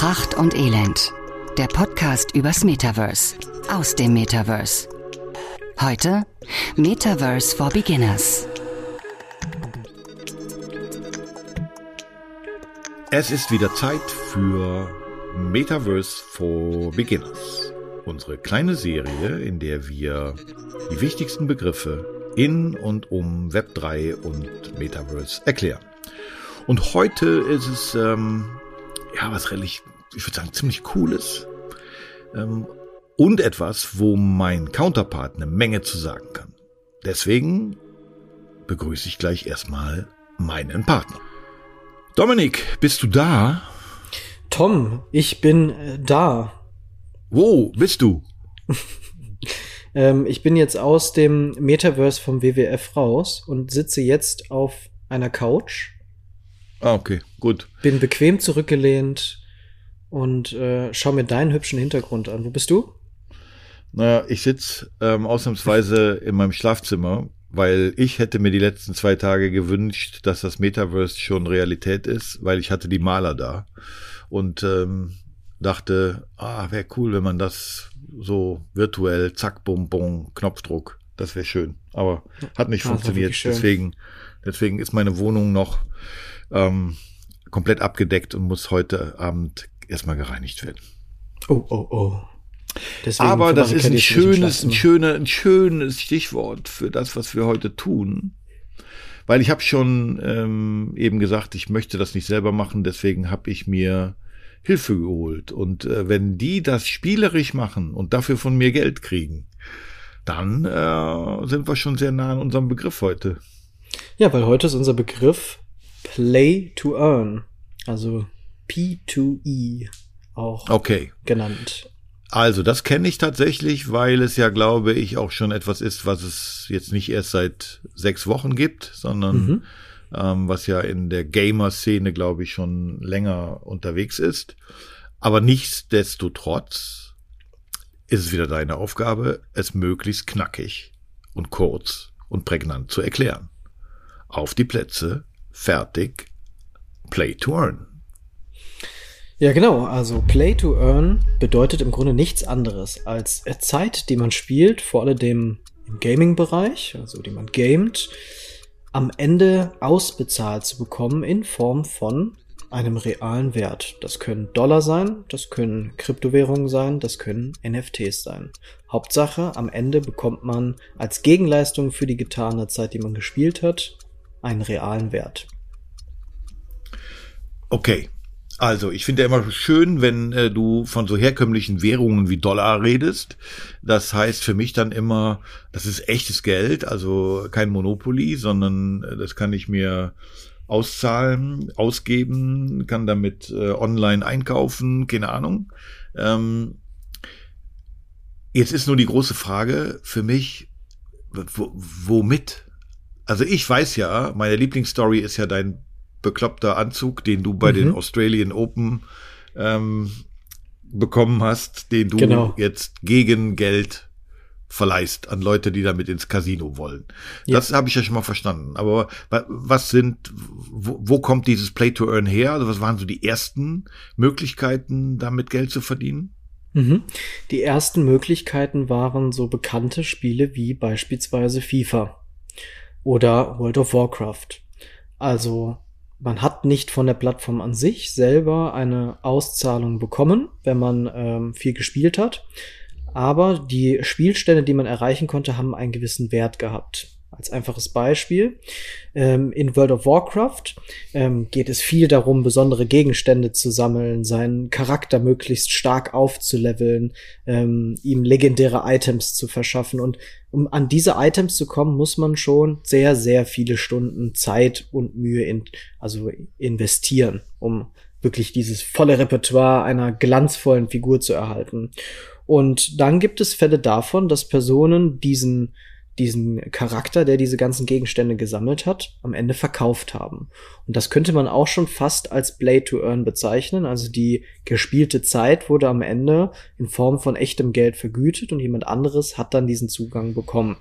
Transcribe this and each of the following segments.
Pracht und Elend. Der Podcast übers Metaverse. Aus dem Metaverse. Heute Metaverse for Beginners. Es ist wieder Zeit für Metaverse for Beginners. Unsere kleine Serie, in der wir die wichtigsten Begriffe in und um Web3 und Metaverse erklären. Und heute ist es ähm, ja was relativ, ich würde sagen, ziemlich cooles ähm, und etwas, wo mein Counterpart eine Menge zu sagen kann. Deswegen begrüße ich gleich erstmal meinen Partner. Dominik, bist du da? Tom, ich bin äh, da. Wo bist du? ähm, ich bin jetzt aus dem Metaverse vom WWF raus und sitze jetzt auf einer Couch. Ah, okay, gut. Bin bequem zurückgelehnt und äh, schau mir deinen hübschen Hintergrund an. Wo bist du? Naja, ich sitze ähm, ausnahmsweise in meinem Schlafzimmer, weil ich hätte mir die letzten zwei Tage gewünscht, dass das Metaverse schon Realität ist, weil ich hatte die Maler da und ähm, dachte, ah, wäre cool, wenn man das so virtuell, zack, bum, bum, Knopfdruck, das wäre schön. Aber hat nicht ah, funktioniert. Deswegen, deswegen ist meine Wohnung noch ähm, komplett abgedeckt und muss heute Abend erstmal gereinigt werden. Oh, oh, oh. Deswegen Aber das ist ein schönes, ein, schöner, ein schönes Stichwort für das, was wir heute tun. Weil ich habe schon ähm, eben gesagt, ich möchte das nicht selber machen, deswegen habe ich mir Hilfe geholt. Und äh, wenn die das spielerisch machen und dafür von mir Geld kriegen, dann äh, sind wir schon sehr nah an unserem Begriff heute. Ja, weil heute ist unser Begriff Play to Earn, also P2E auch okay. genannt. Also, das kenne ich tatsächlich, weil es ja, glaube ich, auch schon etwas ist, was es jetzt nicht erst seit sechs Wochen gibt, sondern mhm. ähm, was ja in der Gamer-Szene, glaube ich, schon länger unterwegs ist. Aber nichtsdestotrotz ist es wieder deine Aufgabe, es möglichst knackig und kurz und prägnant zu erklären. Auf die Plätze, fertig, play to earn. Ja, genau. Also Play to Earn bedeutet im Grunde nichts anderes als Zeit, die man spielt, vor allem im Gaming-Bereich, also die man gamet, am Ende ausbezahlt zu bekommen in Form von einem realen Wert. Das können Dollar sein, das können Kryptowährungen sein, das können NFTs sein. Hauptsache, am Ende bekommt man als Gegenleistung für die getane Zeit, die man gespielt hat, einen realen Wert. Okay, also, ich finde ja immer schön, wenn äh, du von so herkömmlichen Währungen wie Dollar redest. Das heißt für mich dann immer, das ist echtes Geld, also kein Monopoly, sondern äh, das kann ich mir auszahlen, ausgeben, kann damit äh, online einkaufen, keine Ahnung. Ähm, jetzt ist nur die große Frage für mich, womit? Also ich weiß ja, meine Lieblingsstory ist ja dein bekloppter Anzug, den du bei mhm. den Australian Open ähm, bekommen hast, den du genau. jetzt gegen Geld verleihst an Leute, die damit ins Casino wollen. Ja. Das habe ich ja schon mal verstanden. Aber was sind, wo, wo kommt dieses Play to Earn her? Also was waren so die ersten Möglichkeiten, damit Geld zu verdienen? Mhm. Die ersten Möglichkeiten waren so bekannte Spiele wie beispielsweise FIFA oder World of Warcraft. Also man hat nicht von der Plattform an sich selber eine Auszahlung bekommen, wenn man ähm, viel gespielt hat. Aber die Spielstände, die man erreichen konnte, haben einen gewissen Wert gehabt. Als einfaches Beispiel. Ähm, in World of Warcraft ähm, geht es viel darum, besondere Gegenstände zu sammeln, seinen Charakter möglichst stark aufzuleveln, ähm, ihm legendäre Items zu verschaffen. Und um an diese Items zu kommen, muss man schon sehr, sehr viele Stunden Zeit und Mühe in, also investieren, um wirklich dieses volle Repertoire einer glanzvollen Figur zu erhalten. Und dann gibt es Fälle davon, dass Personen diesen diesen Charakter, der diese ganzen Gegenstände gesammelt hat, am Ende verkauft haben. Und das könnte man auch schon fast als Play to Earn bezeichnen. Also die gespielte Zeit wurde am Ende in Form von echtem Geld vergütet und jemand anderes hat dann diesen Zugang bekommen.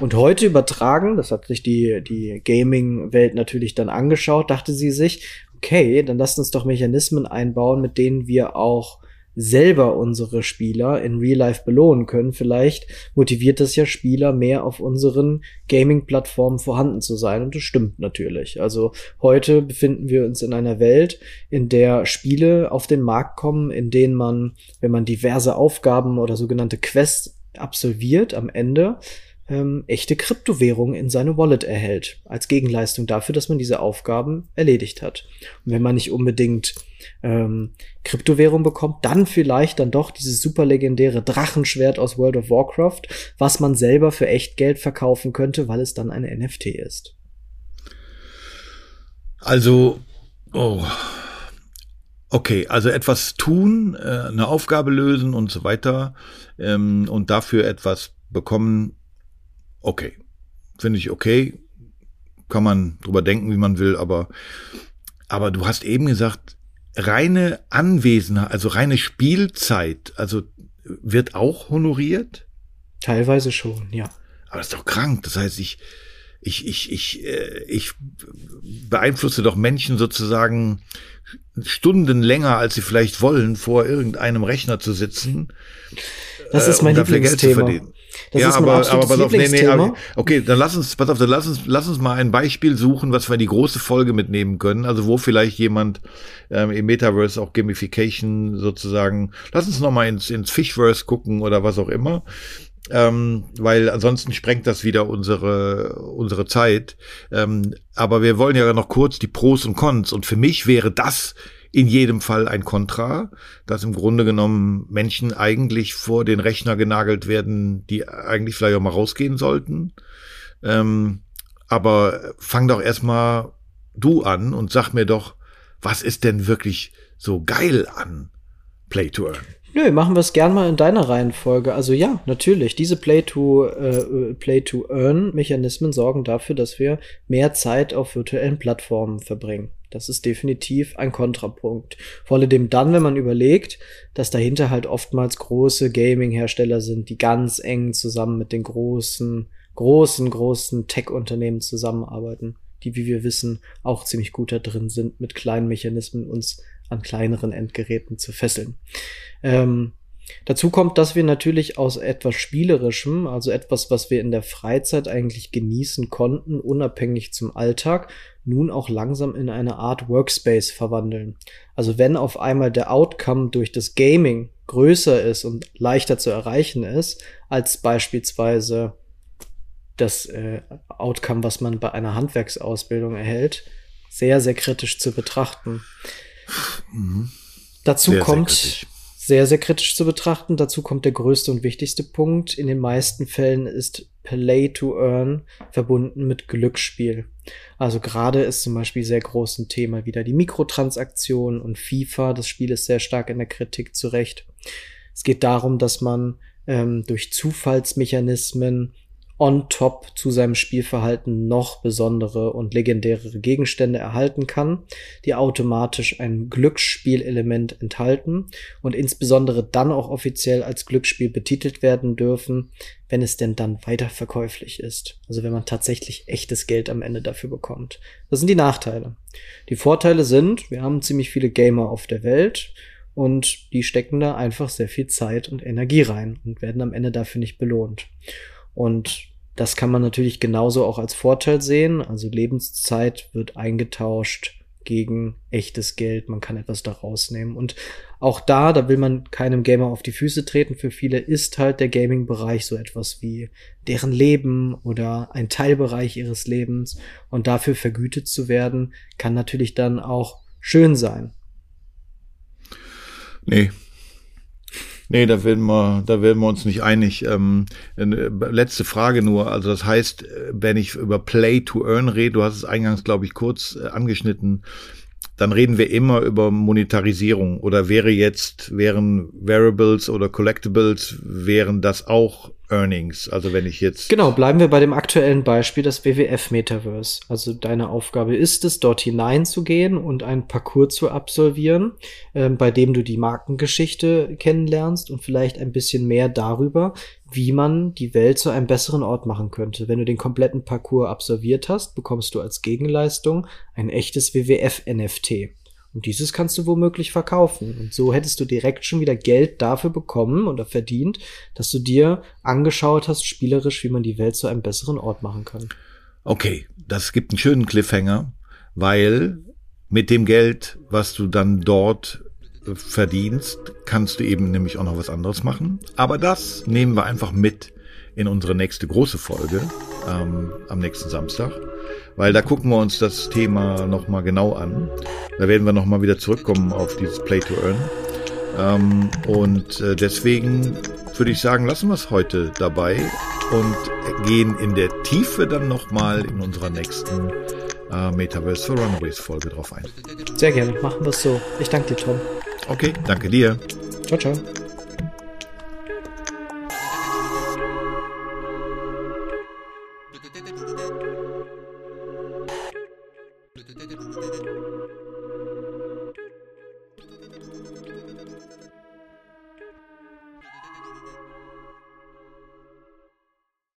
Und heute übertragen, das hat sich die, die Gaming-Welt natürlich dann angeschaut, dachte sie sich, okay, dann lasst uns doch Mechanismen einbauen, mit denen wir auch selber unsere Spieler in Real Life belohnen können. Vielleicht motiviert das ja Spieler mehr auf unseren Gaming-Plattformen vorhanden zu sein. Und das stimmt natürlich. Also heute befinden wir uns in einer Welt, in der Spiele auf den Markt kommen, in denen man, wenn man diverse Aufgaben oder sogenannte Quests absolviert, am Ende ähm, echte Kryptowährungen in seine Wallet erhält, als Gegenleistung dafür, dass man diese Aufgaben erledigt hat. Und wenn man nicht unbedingt ähm, Kryptowährung bekommt, dann vielleicht dann doch dieses super legendäre Drachenschwert aus World of Warcraft, was man selber für echt Geld verkaufen könnte, weil es dann eine NFT ist. Also, oh. Okay, also etwas tun, äh, eine Aufgabe lösen und so weiter ähm, und dafür etwas bekommen, okay. Finde ich okay. Kann man drüber denken, wie man will, aber, aber du hast eben gesagt, reine Anwesenheit, also reine Spielzeit, also wird auch honoriert? Teilweise schon, ja. Aber das ist doch krank. Das heißt, ich, ich, ich, ich, äh, ich beeinflusse doch Menschen sozusagen Stunden länger, als sie vielleicht wollen, vor irgendeinem Rechner zu sitzen. Das ist mein äh, um Lieblingsthema. Das ja, ist aber, aber pass auf, nee, nee, aber, okay, dann lass uns, pass auf, dann lass uns, lass uns mal ein Beispiel suchen, was wir in die große Folge mitnehmen können. Also wo vielleicht jemand ähm, im Metaverse auch Gamification sozusagen, lass uns noch mal ins, ins Fishverse gucken oder was auch immer. Ähm, weil ansonsten sprengt das wieder unsere unsere Zeit. Ähm, aber wir wollen ja noch kurz die Pros und Cons. Und für mich wäre das in jedem Fall ein Kontra, dass im Grunde genommen Menschen eigentlich vor den Rechner genagelt werden, die eigentlich vielleicht auch mal rausgehen sollten. Ähm, aber fang doch erstmal du an und sag mir doch, was ist denn wirklich so geil an Play to Earn? Nö, machen wir es gern mal in deiner Reihenfolge. Also ja, natürlich, diese Play-to-Play-to-Earn-Mechanismen äh, Play sorgen dafür, dass wir mehr Zeit auf virtuellen Plattformen verbringen. Das ist definitiv ein Kontrapunkt. Vor allem dann, wenn man überlegt, dass dahinter halt oftmals große Gaming-Hersteller sind, die ganz eng zusammen mit den großen, großen, großen Tech-Unternehmen zusammenarbeiten, die, wie wir wissen, auch ziemlich gut da drin sind, mit kleinen Mechanismen uns an kleineren Endgeräten zu fesseln. Ähm, Dazu kommt, dass wir natürlich aus etwas Spielerischem, also etwas, was wir in der Freizeit eigentlich genießen konnten, unabhängig zum Alltag, nun auch langsam in eine Art Workspace verwandeln. Also wenn auf einmal der Outcome durch das Gaming größer ist und leichter zu erreichen ist, als beispielsweise das äh, Outcome, was man bei einer Handwerksausbildung erhält, sehr, sehr kritisch zu betrachten. Mhm. Dazu sehr, kommt, sehr sehr, sehr kritisch zu betrachten. Dazu kommt der größte und wichtigste Punkt. In den meisten Fällen ist Play to Earn verbunden mit Glücksspiel. Also gerade ist zum Beispiel sehr groß ein Thema wieder die Mikrotransaktionen und FIFA. Das Spiel ist sehr stark in der Kritik zurecht. Es geht darum, dass man ähm, durch Zufallsmechanismen on top zu seinem Spielverhalten noch besondere und legendärere Gegenstände erhalten kann, die automatisch ein Glücksspielelement enthalten und insbesondere dann auch offiziell als Glücksspiel betitelt werden dürfen, wenn es denn dann weiterverkäuflich ist. Also wenn man tatsächlich echtes Geld am Ende dafür bekommt. Das sind die Nachteile. Die Vorteile sind, wir haben ziemlich viele Gamer auf der Welt und die stecken da einfach sehr viel Zeit und Energie rein und werden am Ende dafür nicht belohnt. Und das kann man natürlich genauso auch als Vorteil sehen. Also Lebenszeit wird eingetauscht gegen echtes Geld. Man kann etwas da rausnehmen. Und auch da, da will man keinem Gamer auf die Füße treten. Für viele ist halt der Gaming-Bereich so etwas wie deren Leben oder ein Teilbereich ihres Lebens. Und dafür vergütet zu werden, kann natürlich dann auch schön sein. Nee, Nee, da werden wir, da werden wir uns nicht einig. Ähm, letzte Frage nur. Also das heißt, wenn ich über Play to Earn rede, du hast es eingangs, glaube ich, kurz äh, angeschnitten, dann reden wir immer über Monetarisierung. Oder wäre jetzt, wären Variables oder Collectibles, wären das auch Earnings. Also wenn ich jetzt. Genau, bleiben wir bei dem aktuellen Beispiel, das WWF Metaverse. Also deine Aufgabe ist es, dort hineinzugehen und einen Parcours zu absolvieren, äh, bei dem du die Markengeschichte kennenlernst und vielleicht ein bisschen mehr darüber, wie man die Welt zu einem besseren Ort machen könnte. Wenn du den kompletten Parcours absolviert hast, bekommst du als Gegenleistung ein echtes WWF NFT. Und dieses kannst du womöglich verkaufen. Und so hättest du direkt schon wieder Geld dafür bekommen oder verdient, dass du dir angeschaut hast, spielerisch, wie man die Welt zu einem besseren Ort machen kann. Okay, das gibt einen schönen Cliffhanger, weil mit dem Geld, was du dann dort verdienst, kannst du eben nämlich auch noch was anderes machen. Aber das nehmen wir einfach mit in unsere nächste große Folge ähm, am nächsten Samstag weil da gucken wir uns das Thema nochmal genau an. Da werden wir nochmal wieder zurückkommen auf dieses Play to Earn. Ähm, und äh, deswegen würde ich sagen, lassen wir es heute dabei und gehen in der Tiefe dann nochmal in unserer nächsten äh, Metaverse for Runaways Folge drauf ein. Sehr gerne, machen wir es so. Ich danke dir, Tom. Okay, danke dir. Ciao, ciao.